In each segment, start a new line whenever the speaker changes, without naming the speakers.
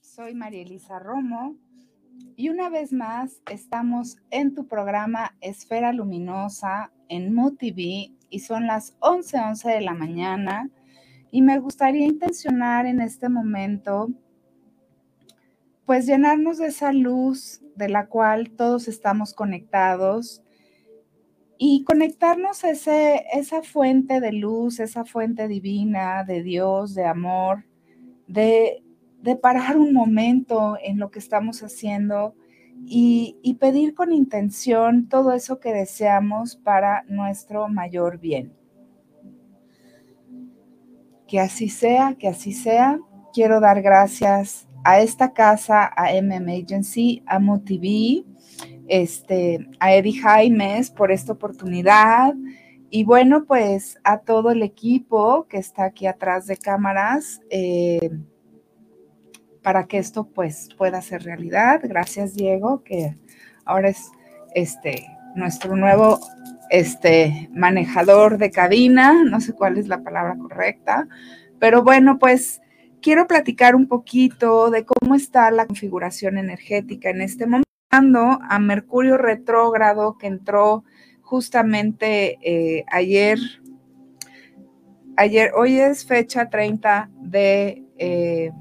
Soy María Elisa Romo y una vez más estamos en tu programa Esfera Luminosa en MoTV y son las 11:11 11 de la mañana y me gustaría intencionar en este momento pues llenarnos de esa luz de la cual todos estamos conectados y conectarnos a ese, esa fuente de luz, esa fuente divina de Dios, de amor, de, de parar un momento en lo que estamos haciendo y, pedir con intención todo eso que deseamos para nuestro mayor bien. Que así sea, que así sea. Quiero dar gracias a esta casa, a MM Agency, a MoTV, este, a Eddie Jaimes por esta oportunidad. Y bueno, pues a todo el equipo que está aquí atrás de cámaras. Eh, para que esto pues pueda ser realidad. Gracias Diego, que ahora es este nuestro nuevo este manejador de cabina, no sé cuál es la palabra correcta, pero bueno, pues quiero platicar un poquito de cómo está la configuración energética en este momento a Mercurio retrógrado que entró justamente eh, ayer. Ayer, hoy es fecha 30 de eh,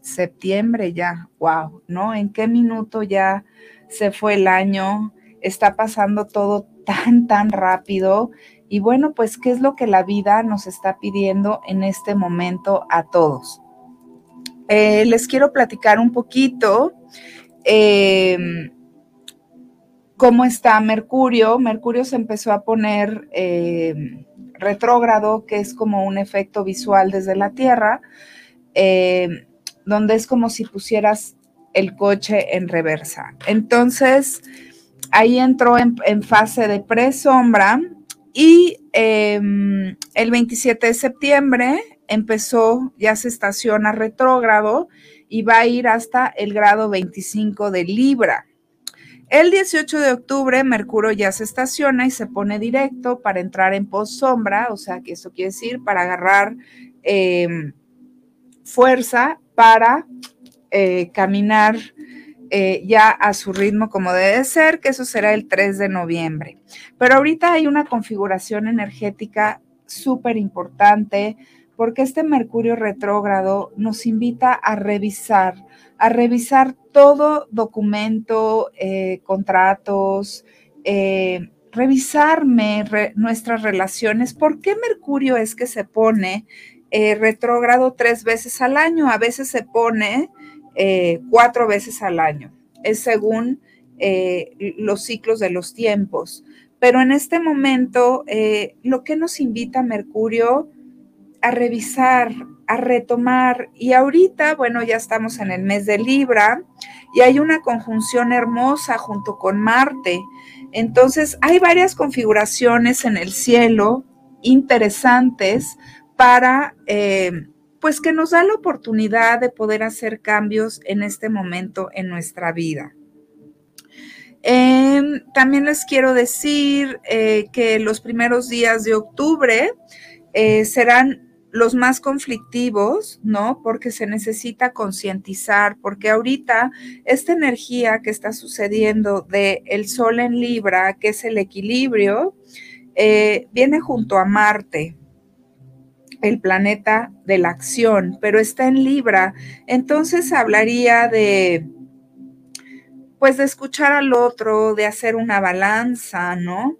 septiembre ya, wow, ¿no? ¿En qué minuto ya se fue el año? Está pasando todo tan, tan rápido. Y bueno, pues, ¿qué es lo que la vida nos está pidiendo en este momento a todos? Eh, les quiero platicar un poquito em, cómo está Mercurio. Mercurio se empezó a poner em, retrógrado, que es como un efecto visual desde la Tierra. Eh, donde es como si pusieras el coche en reversa. Entonces, ahí entró en, fase de pre-sombra y em, el 27 de septiembre empezó, ya se estaciona retrógrado y va a ir hasta el grado 25 de Libra. El 18 de octubre, Mercurio ya se estaciona y se pone directo para entrar en post-sombra, o sea que eso quiere decir para agarrar em, fuerza para eh, caminar eh, ya a su ritmo como debe ser, que eso será el 3 de noviembre. Pero ahorita hay una configuración energética súper importante porque este Mercurio retrógrado nos invita a revisar, a revisar todo documento, eh, contratos, revisarme nuestras relaciones. ¿Por qué Mercurio es que se pone eh, retrógrado tres veces al año, a veces se pone eh, cuatro veces al año, es según eh, los ciclos de los tiempos. Pero en este momento, lo que nos invita Mercurio a revisar, a retomar, y ahorita, bueno, ya estamos en el mes de Libra y hay una conjunción hermosa junto con Marte. Entonces, hay varias configuraciones en el cielo interesantes para, eh, pues que nos da la oportunidad de poder hacer cambios en este momento en nuestra vida. Em, también les quiero decir eh, que los primeros días de octubre eh, serán los más conflictivos, ¿no? Porque se necesita concientizar, porque ahorita esta energía que está sucediendo de el Sol en Libra, que es el equilibrio, viene junto a Marte, el planeta de la acción, pero está en Libra. Entonces hablaría de, pues, de escuchar al otro, de hacer una balanza, ¿no?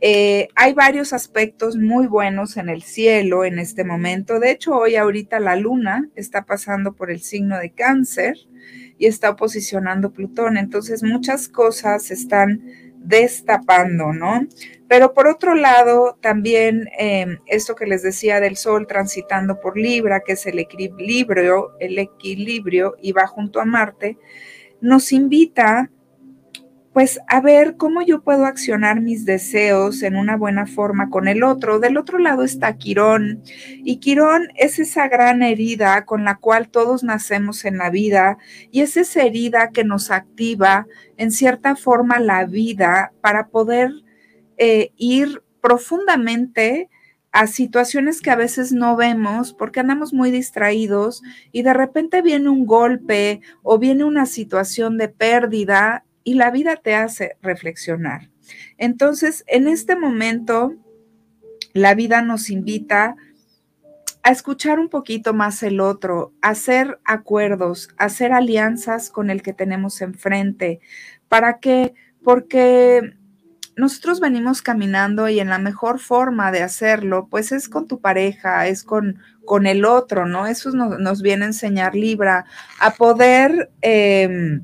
Eh, hay varios aspectos muy buenos en el cielo en este momento. De hecho, hoy ahorita la luna está pasando por el signo de cáncer y está posicionando Plutón. Entonces, muchas cosas están destapando, ¿no? Pero por otro lado, también em, esto que les decía del Sol transitando por Libra, que es el equilibrio, el equilibrio y va junto a Marte, nos invita pues a ver cómo yo puedo accionar mis deseos en una buena forma con el otro. Del otro lado está Quirón y Quirón es esa gran herida con la cual todos nacemos en la vida y es esa herida que nos activa en cierta forma la vida para poder eh, ir profundamente a situaciones que a veces no vemos porque andamos muy distraídos y de repente viene un golpe o viene una situación de pérdida y la vida te hace reflexionar. Entonces, en este momento, la vida nos invita a escuchar un poquito más el otro, a hacer acuerdos, a hacer alianzas con el que tenemos enfrente. ¿Para qué? Porque nosotros venimos caminando y en la mejor forma de hacerlo, pues es con tu pareja, es con, con el otro, ¿no? Eso nos, viene a enseñar Libra, a poder, em,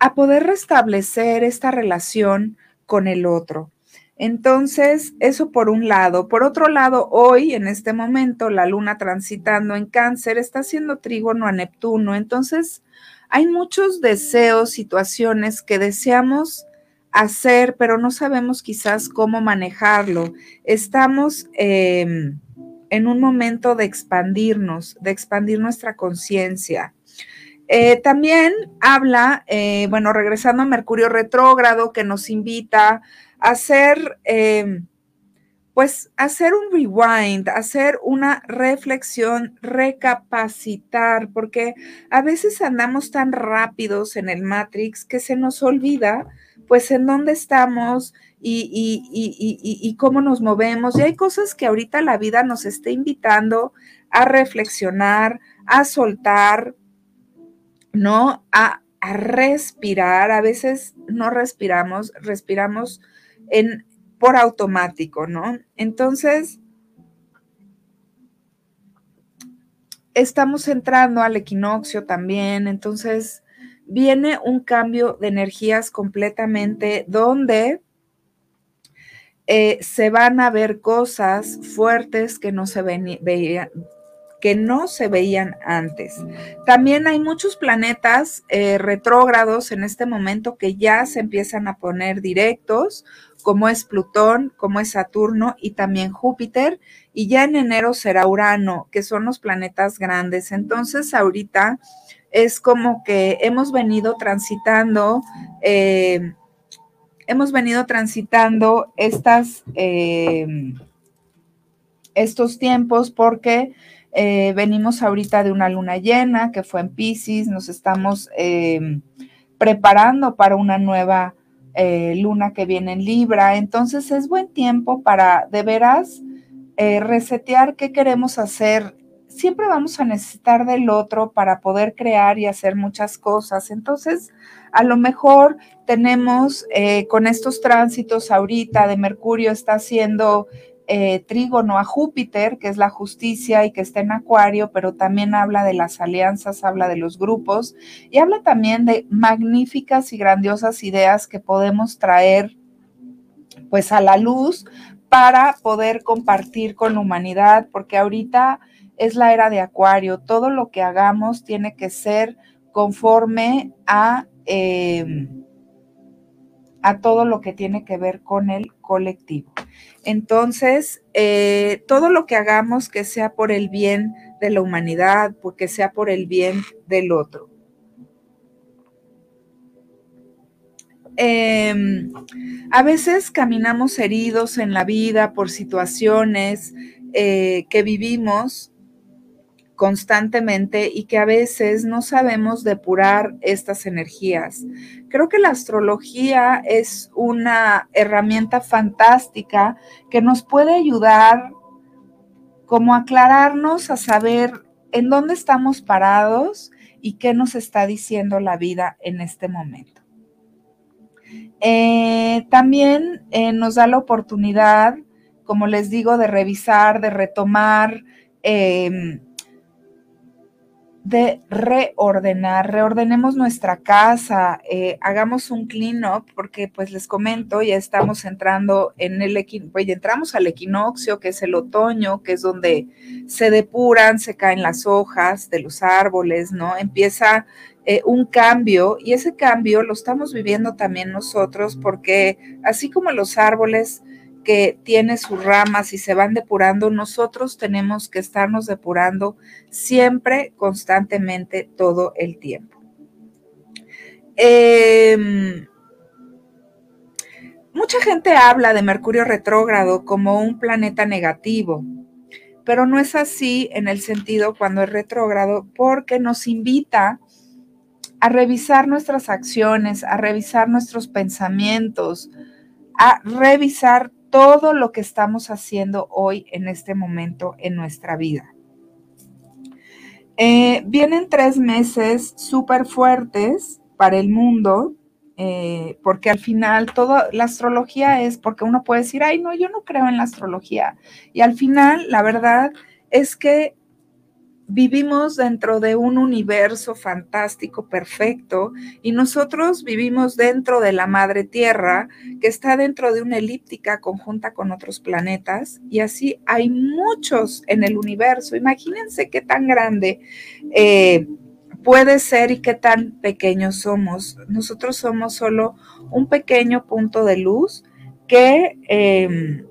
a poder restablecer esta relación con el otro. Entonces, eso por un lado. Por otro lado, hoy, en este momento, la luna transitando en cáncer está haciendo trígono a Neptuno. Entonces, hay muchos deseos, situaciones que deseamos hacer, pero no sabemos quizás cómo manejarlo. Estamos em, en un momento de expandirnos, de expandir nuestra conciencia. Eh, también habla, eh, bueno, regresando a Mercurio retrógrado, que nos invita a hacer, em, pues, hacer un rewind, hacer una reflexión, recapacitar, porque a veces andamos tan rápidos en el Matrix que se nos olvida pues en dónde estamos y, cómo nos movemos. Y hay cosas que ahorita la vida nos está invitando a reflexionar, a soltar, ¿no? A, a respirar. A veces no respiramos, respiramos en, por automático, ¿no? Entonces, estamos entrando al equinoccio también, entonces viene un cambio de energías completamente donde eh, se van a ver cosas fuertes que no se veían que no se veían antes. También hay muchos planetas eh, retrógrados en este momento que ya se empiezan a poner directos, como es Plutón, como es Saturno y también Júpiter, y ya en enero será Urano, que son los planetas grandes. Entonces, ahorita es como que hemos venido transitando, eh, hemos venido transitando estas, eh, estos tiempos porque eh, venimos ahorita de una luna llena que fue en Pisces, nos estamos preparando para una nueva luna que viene en Libra, entonces es buen tiempo para de veras resetear qué queremos hacer siempre vamos a necesitar del otro para poder crear y hacer muchas cosas. Entonces, a lo mejor tenemos eh, con estos tránsitos ahorita de Mercurio está haciendo eh, trígono a Júpiter, que es la justicia y que está en Acuario, pero también habla de las alianzas, habla de los grupos y habla también de magníficas y grandiosas ideas que podemos traer pues a la luz para poder compartir con la humanidad, porque ahorita es la era de Acuario. Todo lo que hagamos tiene que ser conforme a, em, a todo lo que tiene que ver con el colectivo. Entonces, eh, todo lo que hagamos que sea por el bien de la humanidad, porque sea por el bien del otro. Em, a veces caminamos heridos en la vida por situaciones eh, que vivimos constantemente y que a veces no sabemos depurar estas energías. Creo que la astrología es una herramienta fantástica que nos puede ayudar como aclararnos a saber en dónde estamos parados y qué nos está diciendo la vida en este momento. Eh, también eh, nos da la oportunidad, como les digo, de revisar, de retomar em, de reordenar, reordenemos nuestra casa, eh, hagamos un clean up, porque pues les comento, ya estamos entrando en el pues entramos al equinoccio, que es el otoño, que es donde se depuran, se caen las hojas de los árboles, ¿no? Empieza eh, un cambio y ese cambio lo estamos viviendo también nosotros, porque así como los árboles, que tiene sus ramas y se van depurando, nosotros tenemos que estarnos depurando siempre, constantemente, todo el tiempo. Em, mucha gente habla de Mercurio retrógrado como un planeta negativo, pero no es así en el sentido cuando es retrógrado porque nos invita a revisar nuestras acciones, a revisar nuestros pensamientos, a revisar todo lo que estamos haciendo hoy en este momento en nuestra vida. Eh, vienen tres meses súper fuertes para el mundo, eh, porque al final toda la astrología es porque uno puede decir, ay, no, yo no creo en la astrología. Y al final, la verdad es que vivimos dentro de un universo fantástico, perfecto, y nosotros vivimos dentro de la madre tierra, que está dentro de una elíptica conjunta con otros planetas, y así hay muchos en el universo. Imagínense qué tan grande eh, puede ser y qué tan pequeños somos. Nosotros somos solo un pequeño punto de luz que, em,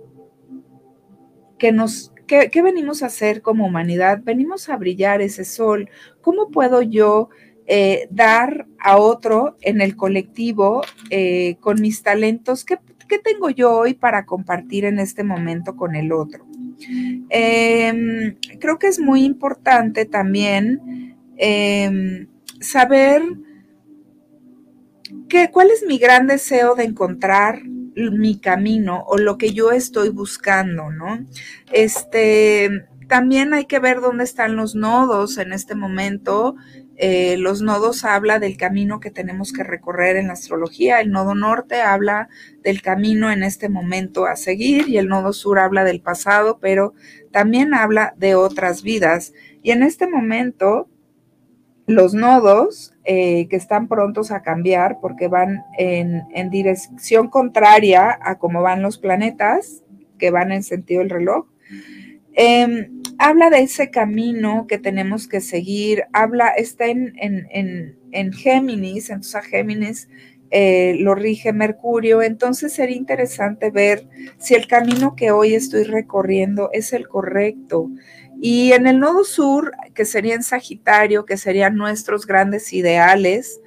que nos ¿Qué, venimos a hacer como humanidad? Venimos a brillar ese sol. ¿Cómo puedo yo eh, dar a otro en el colectivo eh, con mis talentos? ¿Qué, tengo yo hoy para compartir en este momento con el otro? Em, creo que es muy importante también em, saber cuál es mi gran deseo de encontrar mi camino o lo que yo estoy buscando, ¿no? Este, también hay que ver dónde están los nodos en este momento. Eh, los nodos habla del camino que tenemos que recorrer en la astrología. El nodo norte habla del camino en este momento a seguir y el nodo sur habla del pasado, pero también habla de otras vidas. Y en este momento los nodos eh, que están prontos a cambiar porque van en, dirección contraria a cómo van los planetas, que van en sentido del reloj. Em, habla de ese camino que tenemos que seguir, habla, está en, en, Géminis, entonces a Géminis eh, lo rige Mercurio, entonces sería interesante ver si el camino que hoy estoy recorriendo es el correcto, y en el nodo sur, que sería en Sagitario, que serían nuestros grandes ideales,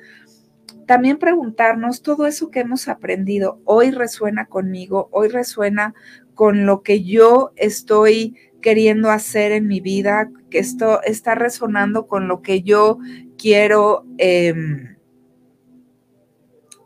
también preguntarnos todo eso que hemos aprendido, hoy resuena conmigo, hoy resuena con lo que yo estoy queriendo hacer en mi vida, que esto está resonando con lo que yo quiero em,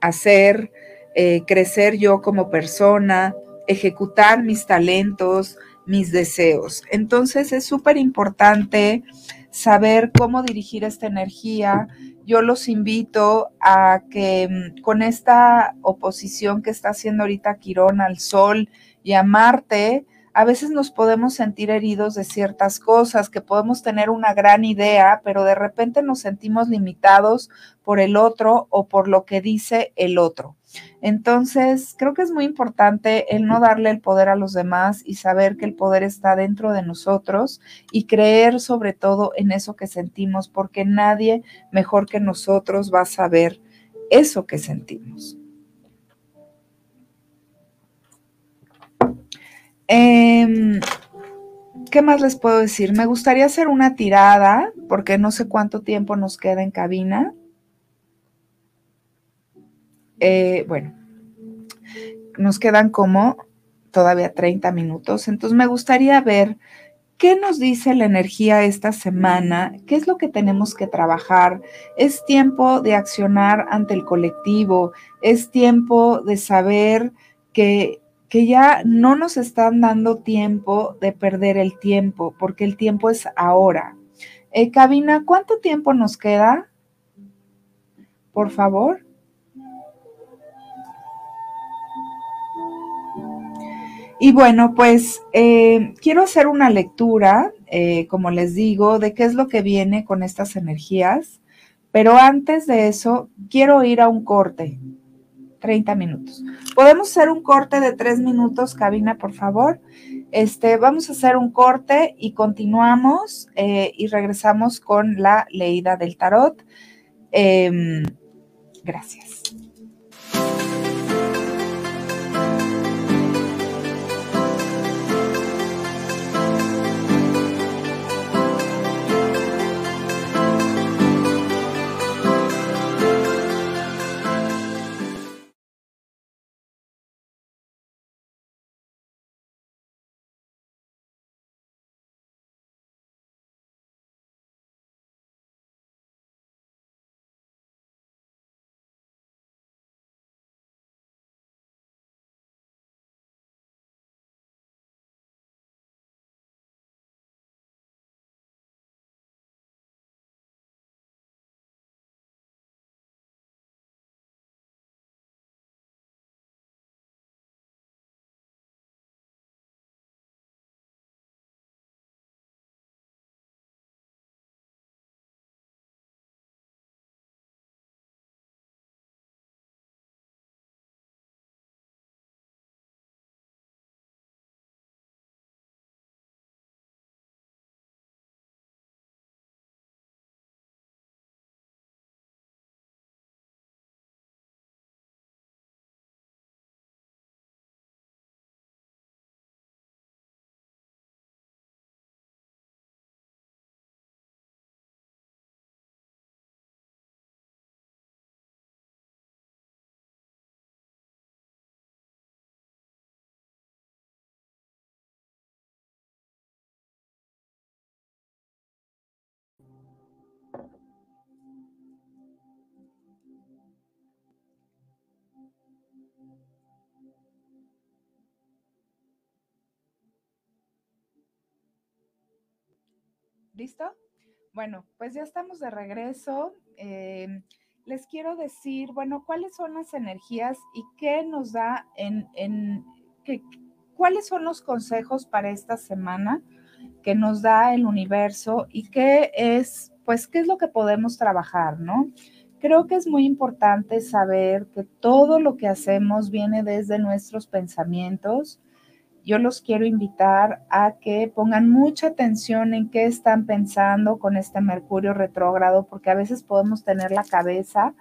hacer, eh, crecer yo como persona, ejecutar mis talentos, mis deseos. Entonces es súper importante saber cómo dirigir esta energía. Yo los invito a que mm, con esta oposición que está haciendo ahorita Quirón al Sol y a Marte, a veces nos podemos sentir heridos de ciertas cosas, que podemos tener una gran idea, pero de repente nos sentimos limitados por el otro o por lo que dice el otro. Entonces, creo que es muy importante el no darle el poder a los demás y saber que el poder está dentro de nosotros y creer sobre todo en eso que sentimos, porque nadie mejor que nosotros va a saber eso que sentimos. Em, ¿Qué más les puedo decir? Me gustaría hacer una tirada, porque no sé cuánto tiempo nos queda en cabina. Eh, bueno, nos quedan como todavía 30 minutos, entonces me gustaría ver qué nos dice la energía esta semana, qué es lo que tenemos que trabajar. Es tiempo de accionar ante el colectivo, es tiempo de saber que que ya no nos están dando tiempo de perder el tiempo, porque el tiempo es ahora. Eh, cabina, ¿cuánto tiempo nos queda? Por favor. Y bueno, pues eh, quiero hacer una lectura, eh, como les digo, de qué es lo que viene con estas energías, pero antes de eso, quiero ir a un corte. 30 minutos. Podemos hacer un corte de 3 minutos, cabina, por favor. Este, vamos a hacer un corte y continuamos eh, y regresamos con la leída del tarot. Em, gracias. ¿Listo? Bueno, pues ya estamos de regreso. Em, les quiero decir, bueno, cuáles son las energías y qué nos da en, en cuáles son los consejos para esta semana que nos da el universo y qué es, pues, qué es lo que podemos trabajar, ¿no? Creo que es muy importante saber que todo lo que hacemos viene desde nuestros pensamientos yo los quiero invitar a que pongan mucha atención en qué están pensando con este Mercurio retrógrado, porque a veces podemos tener la cabeza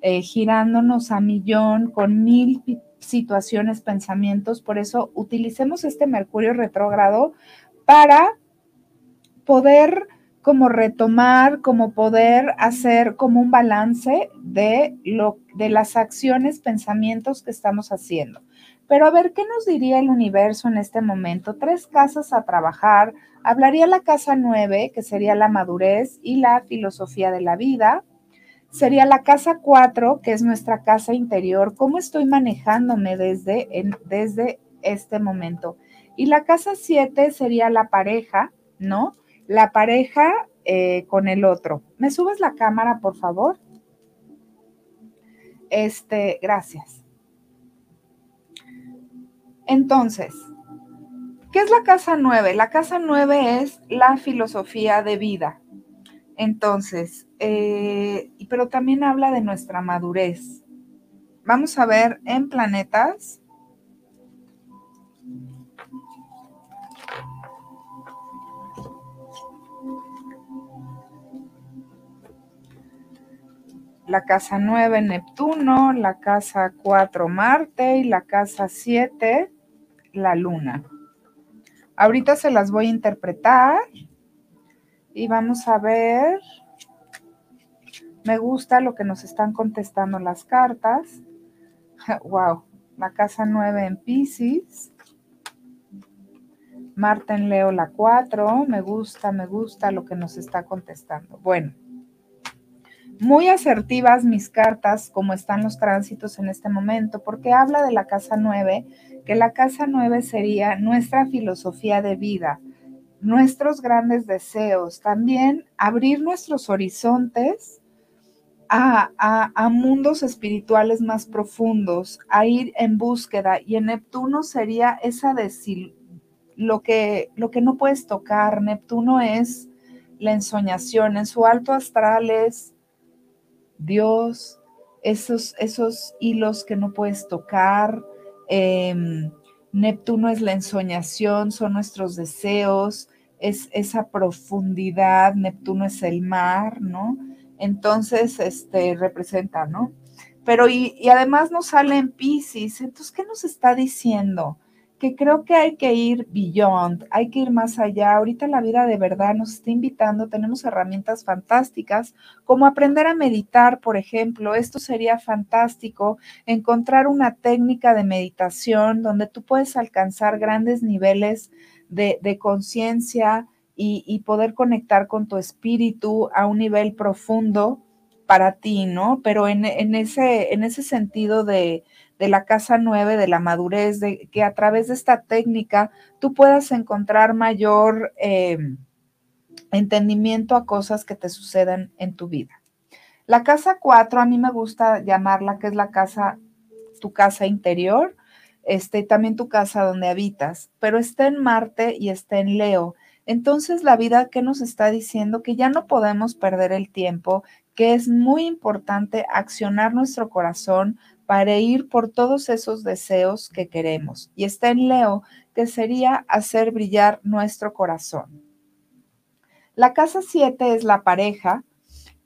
eh, girándonos a millón con mil situaciones, pensamientos. Por eso utilicemos este Mercurio retrógrado para poder como retomar, como poder hacer como un balance de, lo, de las acciones, pensamientos que estamos haciendo. Pero a ver, ¿qué nos diría el universo en este momento? Tres casas a trabajar. Hablaría la casa nueve, que sería la madurez y la filosofía de la vida. Sería la casa cuatro, que es nuestra casa interior. ¿Cómo estoy manejándome desde, desde este momento? Y la casa siete sería la pareja, ¿no? La pareja eh, con el otro. ¿Me subes la cámara, por favor? Este, gracias. Entonces, ¿qué es la casa nueve? La casa nueve es la filosofía de vida. Entonces, eh, pero también habla de nuestra madurez. Vamos a ver en planetas. La casa 9 Neptuno, la casa 4 Marte y la casa 7 la luna. Ahorita se las voy a interpretar y vamos a ver. Me gusta lo que nos están contestando las cartas. Wow, la casa 9 en Pisces. Marte en Leo la 4. Me gusta, me gusta lo que nos está contestando. Bueno, muy asertivas mis cartas, como están los tránsitos en este momento, porque habla de la casa 9, que la casa 9 sería nuestra filosofía de vida, nuestros grandes deseos, también abrir nuestros horizontes a, a, mundos espirituales más profundos, a ir en búsqueda. Y en Neptuno sería esa de lo que, lo que no puedes tocar. Neptuno es la ensoñación, en su alto astral es Dios, esos, esos hilos que no puedes tocar. Em, Neptuno es la ensoñación, son nuestros deseos, es esa profundidad, Neptuno es el mar, ¿no? Entonces, este representa, ¿no? Pero y, y además nos sale en Pisces, entonces, ¿qué nos está diciendo? Que creo que hay que ir beyond, hay que ir más allá. Ahorita la vida de verdad nos está invitando, tenemos herramientas fantásticas, como aprender a meditar, por ejemplo. Esto sería fantástico, encontrar una técnica de meditación donde tú puedes alcanzar grandes niveles de, conciencia y, poder conectar con tu espíritu a un nivel profundo para ti, ¿no? Pero en, ese, en ese sentido de de la casa nueve, de la madurez, de que a través de esta técnica tú puedas encontrar mayor eh, entendimiento a cosas que te sucedan en tu vida. La casa cuatro, a mí me gusta llamarla, que es la casa, tu casa interior, este, también tu casa donde habitas, pero está en Marte y está en Leo. Entonces la vida que nos está diciendo que ya no podemos perder el tiempo, que es muy importante accionar nuestro corazón para ir por todos esos deseos que queremos. Y está en Leo, que sería hacer brillar nuestro corazón. La casa 7 es la pareja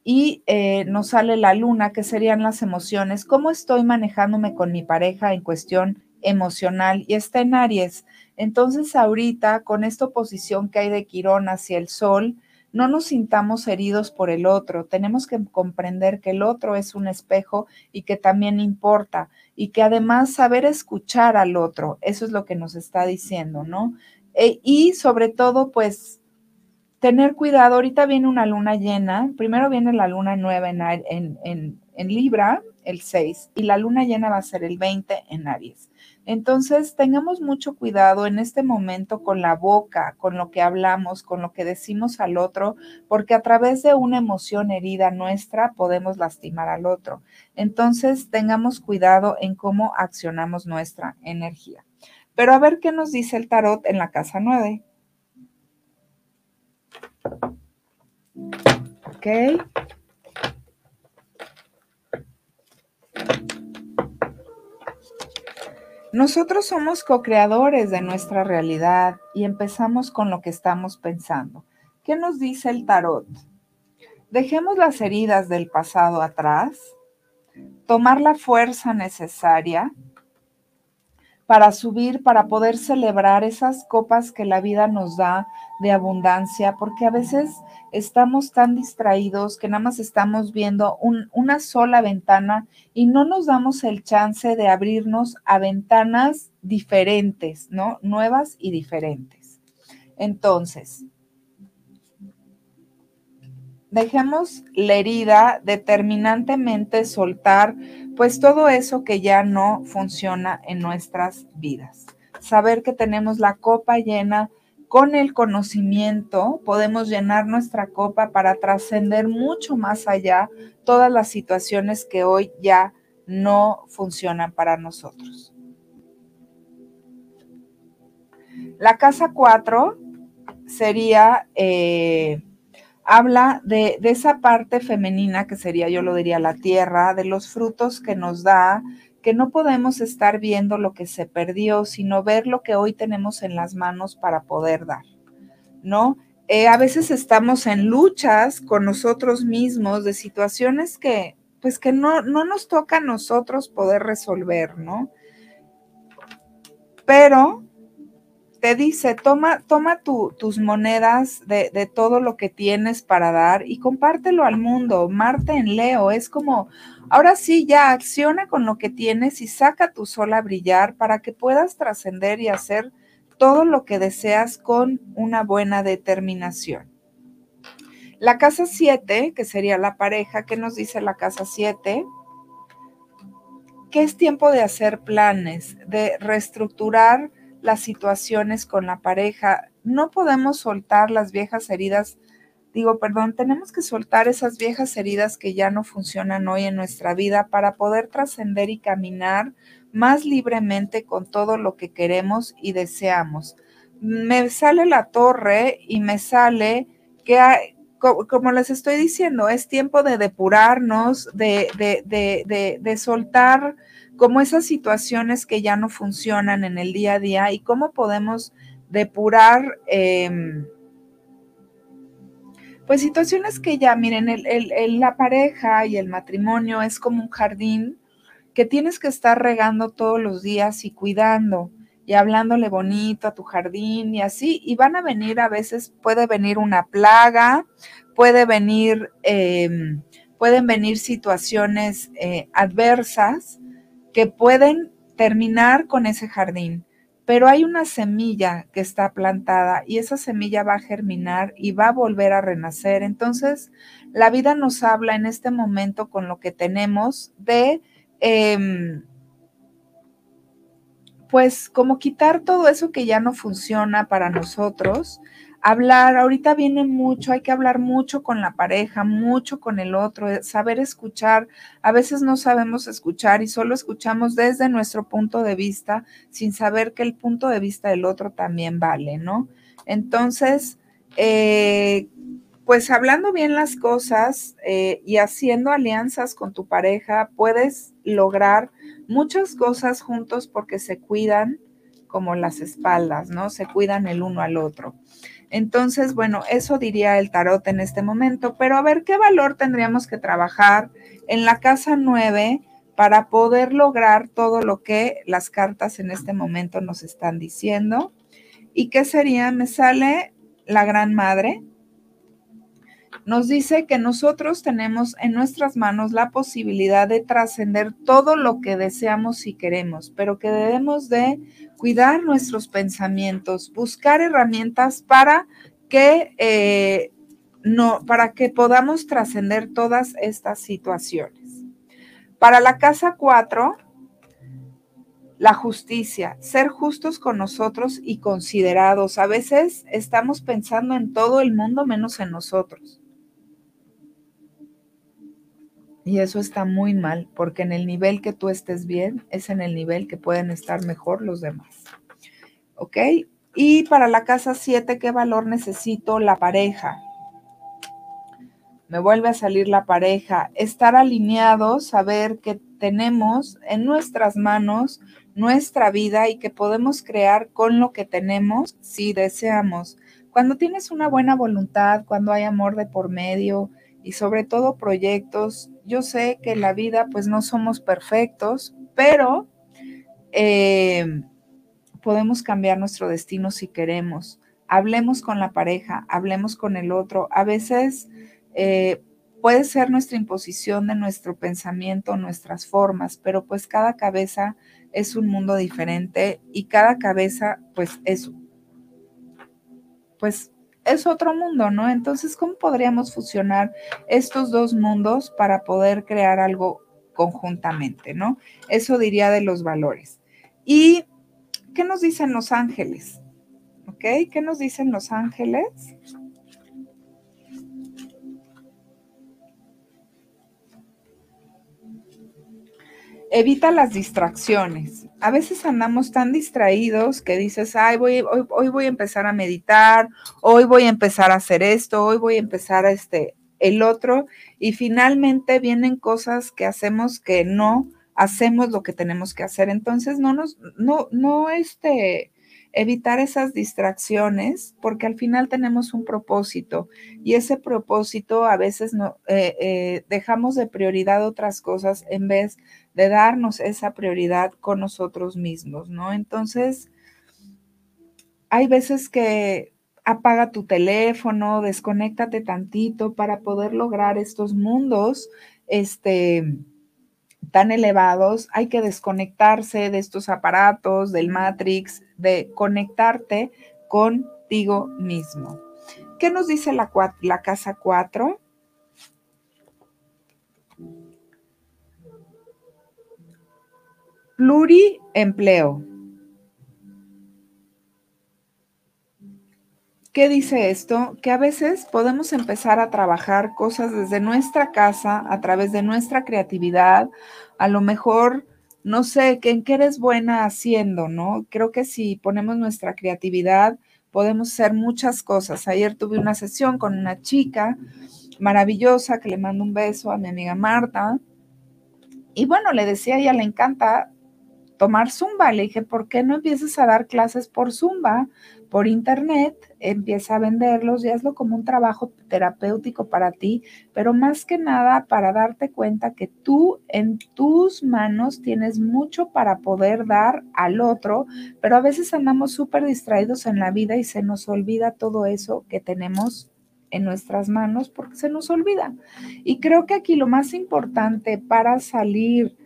y eh, nos sale la luna, que serían las emociones. ¿Cómo estoy manejándome con mi pareja en cuestión emocional? Y está en Aries. Entonces ahorita, con esta oposición que hay de Quirón hacia el Sol, no nos sintamos heridos por el otro, tenemos que comprender que el otro es un espejo y que también importa y que además saber escuchar al otro, eso es lo que nos está diciendo, ¿no? E, y sobre todo, pues, tener cuidado, ahorita viene una luna llena, primero viene la luna nueva en, en Libra el 6 y la luna llena va a ser el 20 en Aries. Entonces, tengamos mucho cuidado en este momento con la boca, con lo que hablamos, con lo que decimos al otro, porque a través de una emoción herida nuestra podemos lastimar al otro. Entonces, tengamos cuidado en cómo accionamos nuestra energía. Pero a ver qué nos dice el tarot en la casa 9. Ok. Nosotros somos co-creadores de nuestra realidad y empezamos con lo que estamos pensando. ¿Qué nos dice el tarot? Dejemos las heridas del pasado atrás, tomar la fuerza necesaria para subir, para poder celebrar esas copas que la vida nos da de abundancia, porque a veces estamos tan distraídos que nada más estamos viendo una sola ventana y no nos damos el chance de abrirnos a ventanas diferentes, ¿no? Nuevas y diferentes. Entonces, dejemos la herida determinantemente soltar pues todo eso que ya no funciona en nuestras vidas. Saber que tenemos la copa llena con el conocimiento, podemos llenar nuestra copa para trascender mucho más allá todas las situaciones que hoy ya no funcionan para nosotros. La casa 4 sería... Eh, habla de, esa parte femenina que sería, yo lo diría, la tierra, de los frutos que nos da, que no podemos estar viendo lo que se perdió, sino ver lo que hoy tenemos en las manos para poder dar, ¿no? Eh, a veces estamos en luchas con nosotros mismos de situaciones que, pues que no, no nos toca a nosotros poder resolver, ¿no? Pero te dice, toma, toma tus monedas de, de, todo lo que tienes para dar y compártelo al mundo. Marte en Leo es como, ahora sí, ya acciona con lo que tienes y saca tu sol a brillar para que puedas trascender y hacer todo lo que deseas con una buena determinación. La casa 7, que sería la pareja, ¿qué nos dice la casa 7? Que es tiempo de hacer planes, de reestructurar las situaciones con la pareja. No podemos soltar las viejas heridas. Digo, perdón, tenemos que soltar esas viejas heridas que ya no funcionan hoy en nuestra vida para poder trascender y caminar más libremente con todo lo que queremos y deseamos. Me sale la torre y me sale que hay, como les estoy diciendo, es tiempo de depurarnos, de, de, de, de soltar como esas situaciones que ya no funcionan en el día a día y cómo podemos depurar, em, pues situaciones que ya, miren, la pareja y el matrimonio es como un jardín que tienes que estar regando todos los días y cuidando y hablándole bonito a tu jardín y así, y van a venir a veces, puede venir una plaga, puede venir, em, pueden venir situaciones eh, adversas, que pueden terminar con ese jardín, pero hay una semilla que está plantada y esa semilla va a germinar y va a volver a renacer. Entonces, la vida nos habla en este momento con lo que tenemos de, em, pues, como quitar todo eso que ya no funciona para nosotros hablar, ahorita viene mucho, hay que hablar mucho con la pareja, mucho con el otro, eh, saber escuchar. A veces no sabemos escuchar y solo escuchamos desde nuestro punto de vista sin saber que el punto de vista del otro también vale, ¿no? Entonces, eh, pues hablando bien las cosas eh, y haciendo alianzas con tu pareja, puedes lograr muchas cosas juntos porque se cuidan como las espaldas, ¿no? Se cuidan el uno al otro. Entonces, bueno, eso diría el tarot en este momento, pero a ver qué valor tendríamos que trabajar en la casa 9 para poder lograr todo lo que las cartas en este momento nos están diciendo. ¿Y qué sería? Me sale la Gran Madre, nos dice que nosotros tenemos en nuestras manos la posibilidad de trascender todo lo que deseamos y queremos, pero que debemos de cuidar nuestros pensamientos, buscar herramientas para que eh, no, para que podamos trascender todas estas situaciones. Para la casa 4, la justicia, ser justos con nosotros y considerados. A veces estamos pensando en todo el mundo menos en nosotros. Y eso está muy mal, porque en el nivel que tú estés bien es en el nivel que pueden estar mejor los demás. ¿Ok? Y para la casa 7, ¿qué valor necesito? La pareja. Me vuelve a salir la pareja. Estar alineados, saber que tenemos en nuestras manos nuestra vida y que podemos crear con lo que tenemos si deseamos. Cuando tienes una buena voluntad, cuando hay amor de por medio, y sobre todo proyectos. Yo sé que en la vida pues no somos perfectos, pero eh, podemos cambiar nuestro destino si queremos. Hablemos con la pareja, hablemos con el otro. A veces eh, puede ser nuestra imposición de nuestro pensamiento, nuestras formas, pero pues cada cabeza es un mundo diferente y cada cabeza pues es pues es otro mundo, ¿no? Entonces, ¿cómo podríamos fusionar estos dos mundos para poder crear algo conjuntamente, ¿no? Eso diría de los valores. ¿Y qué nos dicen los ángeles? ¿Ok? ¿Qué nos dicen los ángeles? evita las distracciones. A veces andamos tan distraídos que dices, ay, voy, hoy, voy a empezar a meditar, hoy voy a empezar a hacer esto, hoy voy a empezar a este, el otro, y finalmente vienen cosas que hacemos que no hacemos lo que tenemos que hacer. Entonces, no nos, no, no, este, evitar esas distracciones, porque al final tenemos un propósito y ese propósito a veces no, eh, eh, dejamos de prioridad otras cosas en vez de darnos esa prioridad con nosotros mismos, ¿no? Entonces, hay veces que apaga tu teléfono, desconéctate tantito para poder lograr estos mundos, este, tan elevados, hay que desconectarse de estos aparatos, del Matrix, de conectarte contigo mismo. ¿Qué nos dice la, casa 4? Pluriempleo. ¿Qué dice esto? Que a veces podemos empezar a trabajar cosas desde nuestra casa, a través de nuestra creatividad, a lo mejor, no sé, ¿en qué eres buena haciendo, no? Creo que si ponemos nuestra creatividad, podemos hacer muchas cosas. Ayer tuve una sesión con una chica maravillosa que le mando un beso a mi amiga Marta. Y bueno, le decía, a ella le encanta tomar Zumba. Le dije, ¿por qué no empiezas a dar clases por Zumba, por internet? Empieza a venderlos y hazlo como un trabajo terapéutico para ti, pero más que nada para darte cuenta que tú en tus manos tienes mucho para poder dar al otro, pero a veces andamos súper distraídos en la vida y se nos olvida todo eso que tenemos en nuestras manos porque se nos olvida. Y creo que aquí lo más importante para salir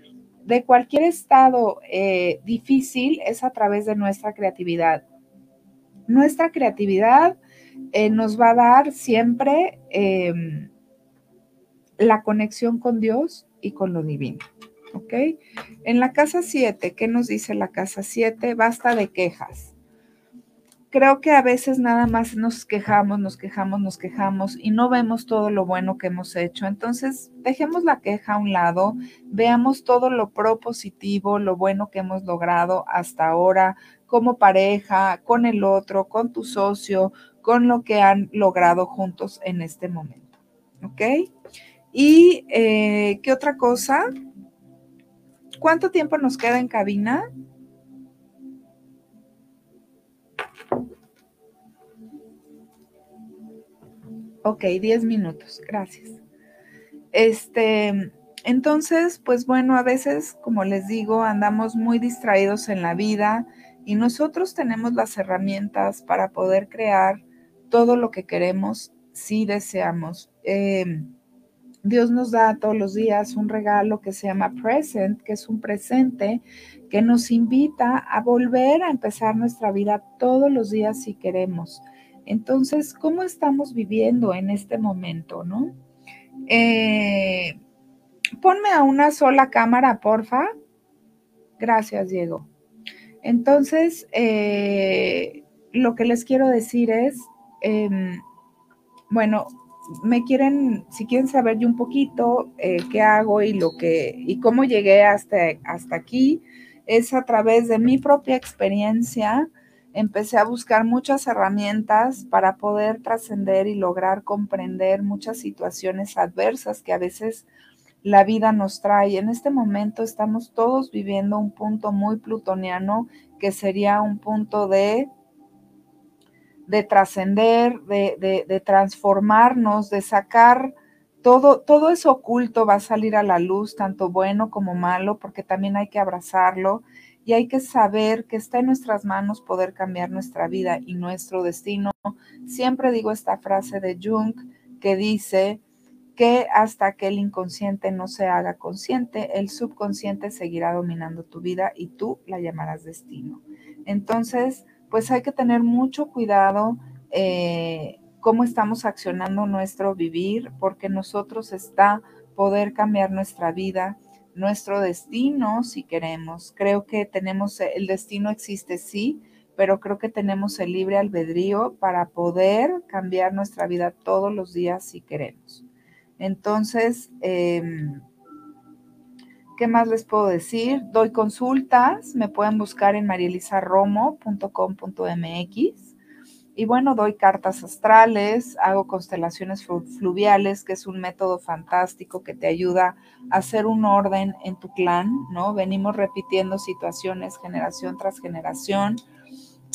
de cualquier estado eh, difícil es a través de nuestra creatividad. Nuestra creatividad eh, nos va a dar siempre em, la conexión con Dios y con lo divino. ¿Ok? En la casa 7, ¿qué nos dice la casa 7? Basta de quejas creo que a veces nada más nos quejamos, nos quejamos, nos quejamos y no vemos todo lo bueno que hemos hecho. Entonces, dejemos la queja a un lado, veamos todo lo propositivo, lo bueno que hemos logrado hasta ahora como pareja, con el otro, con tu socio, con lo que han logrado juntos en este momento. ¿Ok? ¿Y eh, qué otra cosa? ¿Cuánto tiempo nos queda en cabina? Ok, 10 minutos, gracias. Este, entonces, pues bueno, a veces, como les digo, andamos muy distraídos en la vida y nosotros tenemos las herramientas para poder crear todo lo que queremos si deseamos. Em, Dios nos da todos los días un regalo que se llama present, que es un presente que nos invita a volver a empezar nuestra vida todos los días si queremos. Entonces, ¿cómo estamos viviendo en este momento, no? Eh, ponme a una sola cámara, porfa. Gracias, Diego. Entonces, eh, lo que les quiero decir es, em, bueno, me quieren, si quieren saber yo un poquito eh, qué hago y lo que, y cómo llegué hasta, hasta aquí, es a través de mi propia experiencia. Empecé a buscar muchas herramientas para poder trascender y lograr comprender muchas situaciones adversas que a veces la vida nos trae. En este momento estamos todos viviendo un punto muy plutoniano que sería un punto de de trascender, de, de, transformarnos, de sacar todo, todo eso oculto va a salir a la luz, tanto bueno como malo, porque también hay que abrazarlo y hay que saber que está en nuestras manos poder cambiar nuestra vida y nuestro destino. Siempre digo esta frase de Jung que dice que hasta que el inconsciente no se haga consciente, el subconsciente seguirá dominando tu vida y tú la llamarás destino. Entonces, pues hay que tener mucho cuidado eh, cómo estamos accionando nuestro vivir, porque nosotros está poder cambiar nuestra vida, nuestro destino, si queremos. Creo que tenemos, el destino existe, sí, pero creo que tenemos el libre albedrío para poder cambiar nuestra vida todos los días si queremos. Entonces, em, ¿Qué más les puedo decir? Doy consultas, me pueden buscar en marielisaromo.com.mx. Y bueno, doy cartas astrales, hago constelaciones fluviales, que es un método fantástico que te ayuda a hacer un orden en tu clan, ¿no? Venimos repitiendo situaciones generación tras generación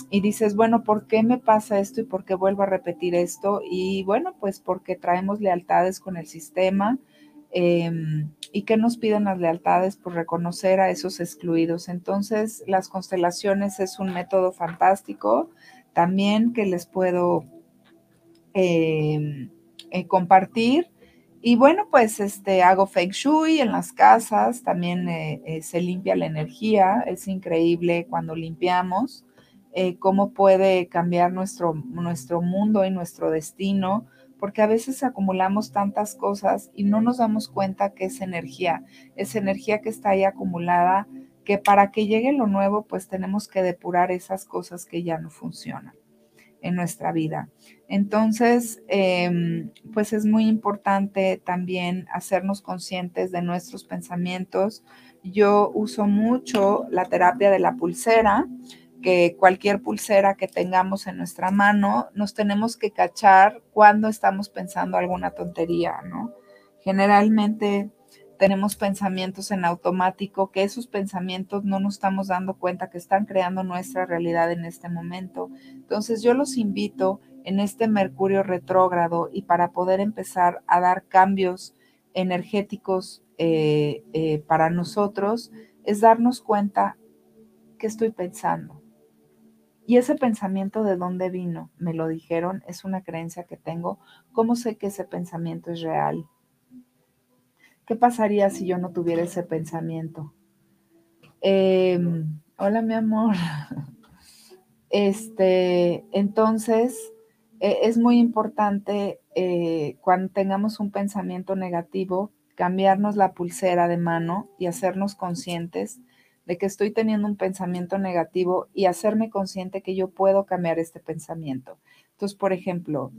y dices, bueno, ¿por qué me pasa esto y por qué vuelvo a repetir esto? Y bueno, pues porque traemos lealtades con el sistema, Em, ¿Y qué nos piden las lealtades? Por reconocer a esos excluidos. Entonces, las constelaciones es un método fantástico también que les puedo em, eh, compartir. Y bueno, pues este, hago feng shui en las casas, también eh, eh, se limpia la energía, es increíble cuando limpiamos, cómo puede cambiar nuestro, nuestro mundo y nuestro destino porque a veces acumulamos tantas cosas y no nos damos cuenta que es energía, es energía que está ahí acumulada, que para que llegue lo nuevo, pues tenemos que depurar esas cosas que ya no funcionan en nuestra vida. Entonces, em, pues es muy importante también hacernos conscientes de nuestros pensamientos. Yo uso mucho la terapia de la pulsera que cualquier pulsera que tengamos en nuestra mano, nos tenemos que cachar cuando estamos pensando alguna tontería, ¿no? Generalmente tenemos pensamientos en automático, que esos pensamientos no nos estamos dando cuenta que están creando nuestra realidad en este momento. Entonces yo los invito en este Mercurio retrógrado y para poder empezar a dar cambios energéticos eh, eh, para nosotros, es darnos cuenta que estoy pensando y ese pensamiento de dónde vino, me lo dijeron, es una creencia que tengo. ¿Cómo sé que ese pensamiento es real? ¿Qué pasaría si yo no tuviera ese pensamiento? Em, hola, mi amor. Este, entonces, e, es muy importante eh, cuando tengamos un pensamiento negativo, cambiarnos la pulsera de mano y hacernos conscientes de que estoy teniendo un pensamiento negativo y hacerme consciente que yo puedo cambiar este pensamiento. Entonces, por ejemplo,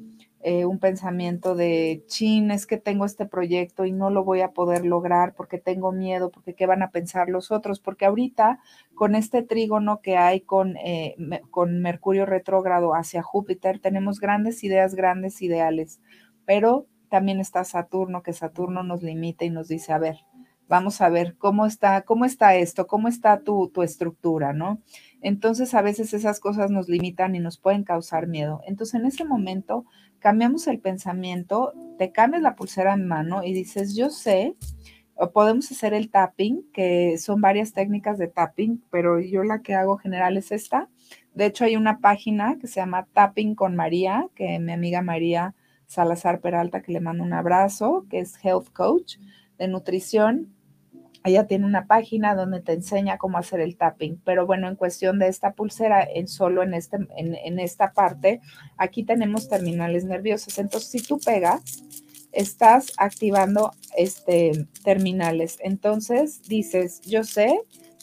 eh, un pensamiento de, chin, es que tengo este proyecto y no lo voy a poder lograr porque tengo miedo, porque qué van a pensar los otros, porque ahorita con este trígono que hay con, eh, con Mercurio retrógrado hacia Júpiter, tenemos grandes ideas, grandes ideales, pero también está Saturno, que Saturno nos limita y nos dice, a ver, Vamos a ver cómo está, cómo está esto, cómo está tu, tu estructura, ¿no? Entonces a veces esas cosas nos limitan y nos pueden causar miedo. Entonces en ese momento cambiamos el pensamiento, te cambias la pulsera en mano y dices, yo sé, o podemos hacer el tapping, que son varias técnicas de tapping, pero yo la que hago general es esta. De hecho, hay una página que se llama Tapping con María, que mi amiga María Salazar Peralta, que le mando un abrazo, que es Health Coach de nutrición. Ella tiene una página donde te enseña cómo hacer el tapping, pero bueno, en cuestión de esta pulsera, en solo en, este, en, esta parte, aquí tenemos terminales nerviosas. Entonces, si tú pegas, estás activando este, terminales. Entonces dices, yo sé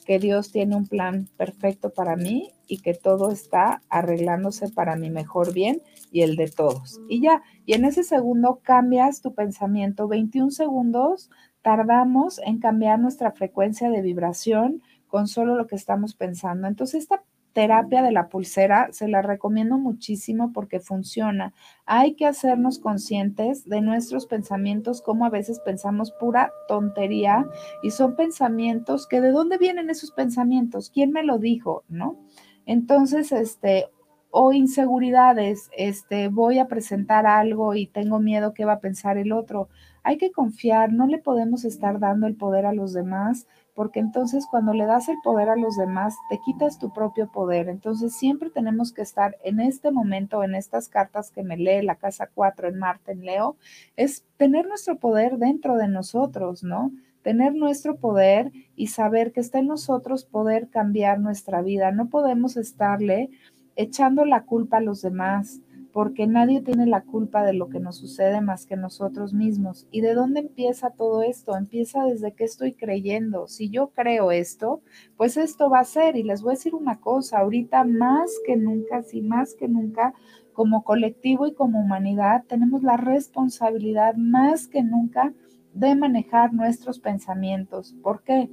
que Dios tiene un plan perfecto para mí y que todo está arreglándose para mi mejor bien y el de todos. Y ya, y en ese segundo cambias tu pensamiento. 21 segundos tardamos en cambiar nuestra frecuencia de vibración con solo lo que estamos pensando. Entonces, esta terapia de la pulsera se la recomiendo muchísimo porque funciona. Hay que hacernos conscientes de nuestros pensamientos, como a veces pensamos pura tontería y son pensamientos que de dónde vienen esos pensamientos, quién me lo dijo, ¿no? Entonces, este, o inseguridades, este, voy a presentar algo y tengo miedo que va a pensar el otro. Hay que confiar, no le podemos estar dando el poder a los demás, porque entonces cuando le das el poder a los demás, te quitas tu propio poder. Entonces siempre tenemos que estar en este momento, en estas cartas que me lee la casa 4 en Marte, en Leo, es tener nuestro poder dentro de nosotros, ¿no? Tener nuestro poder y saber que está en nosotros poder cambiar nuestra vida. No podemos estarle echando la culpa a los demás, porque nadie tiene la culpa de lo que nos sucede más que nosotros mismos. ¿Y de dónde empieza todo esto? Empieza desde que estoy creyendo. Si yo creo esto, pues esto va a ser. Y les voy a decir una cosa, ahorita más que nunca, sí, más que nunca, como colectivo y como humanidad, tenemos la responsabilidad más que nunca de manejar nuestros pensamientos. ¿Por qué?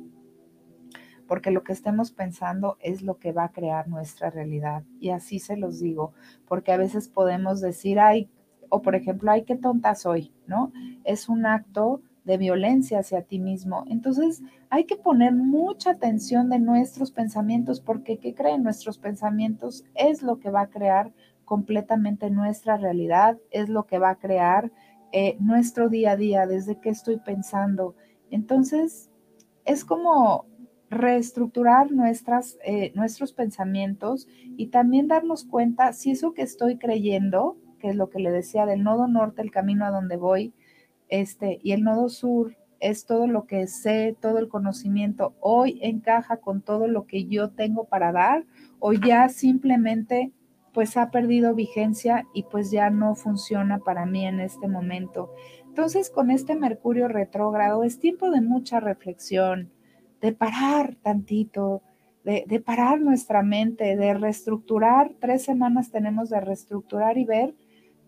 Porque lo que estemos pensando es lo que va a crear nuestra realidad. Y así se los digo, porque a veces podemos decir, ay, o por ejemplo, ay, qué tonta soy, ¿no? Es un acto de violencia hacia ti mismo. Entonces, hay que poner mucha atención de nuestros pensamientos, porque ¿qué creen? Nuestros pensamientos es lo que va a crear completamente nuestra realidad, es lo que va a crear eh, nuestro día a día, desde qué estoy pensando. Entonces, es como reestructurar nuestras, eh, nuestros pensamientos y también darnos cuenta si eso que estoy creyendo, que es lo que le decía del nodo norte, el camino a donde voy, este, y el nodo sur es todo lo que sé, todo el conocimiento, hoy encaja con todo lo que yo tengo para dar o ya simplemente pues ha perdido vigencia y pues ya no funciona para mí en este momento. Entonces con este Mercurio retrógrado es tiempo de mucha reflexión, de parar tantito, de, parar nuestra mente, de reestructurar. Tres semanas tenemos de reestructurar y ver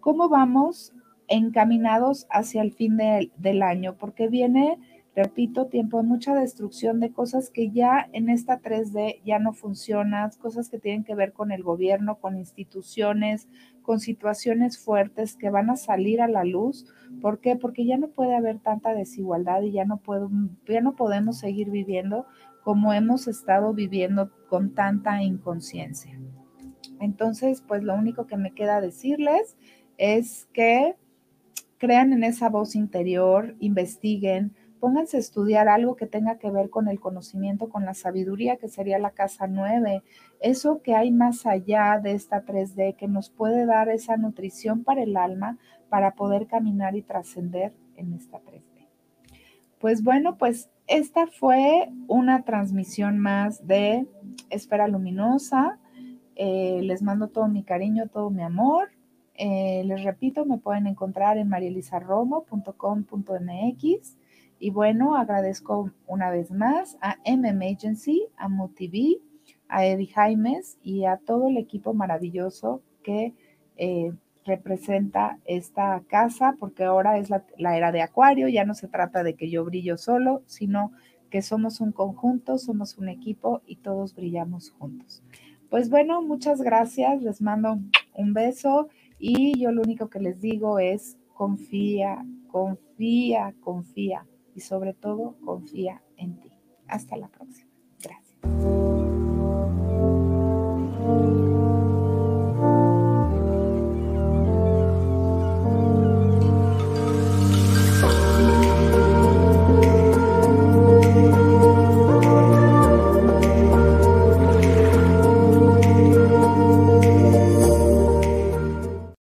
cómo vamos encaminados hacia el fin del año, porque viene, repito, tiempo de mucha destrucción de cosas que ya en esta 3D ya no funcionan, cosas que tienen que ver con el gobierno, con instituciones, con situaciones fuertes que van a salir a la luz. ¿Por qué? Porque ya no puede haber tanta desigualdad y ya no, puedo, ya no podemos seguir viviendo como hemos estado viviendo con tanta inconsciencia. Entonces, pues lo único que me queda decirles es que crean en esa voz interior, investiguen, pónganse a estudiar algo que tenga que ver con el conocimiento, con la sabiduría, que sería la casa 9, eso que hay más allá de esta 3D, que nos puede dar esa nutrición para el alma para poder caminar y trascender en esta 3D. Pues bueno, pues esta fue una transmisión más de Esfera Luminosa. Eh, les mando todo mi cariño, todo mi amor. Eh, les repito, me pueden encontrar en marielizarromo.com.mx y bueno, agradezco una vez más a MM Agency, a MoTV, a Eddie Jaimes y a todo el equipo maravilloso que eh, representa esta casa, porque ahora es la, la era de Acuario, ya no se trata de que yo brillo solo, sino que somos un conjunto, somos un equipo y todos brillamos juntos. Pues bueno, muchas gracias, les mando un beso y yo lo único que les digo es confía, confía, confía y sobre todo confía en ti. Hasta la próxima. Gracias.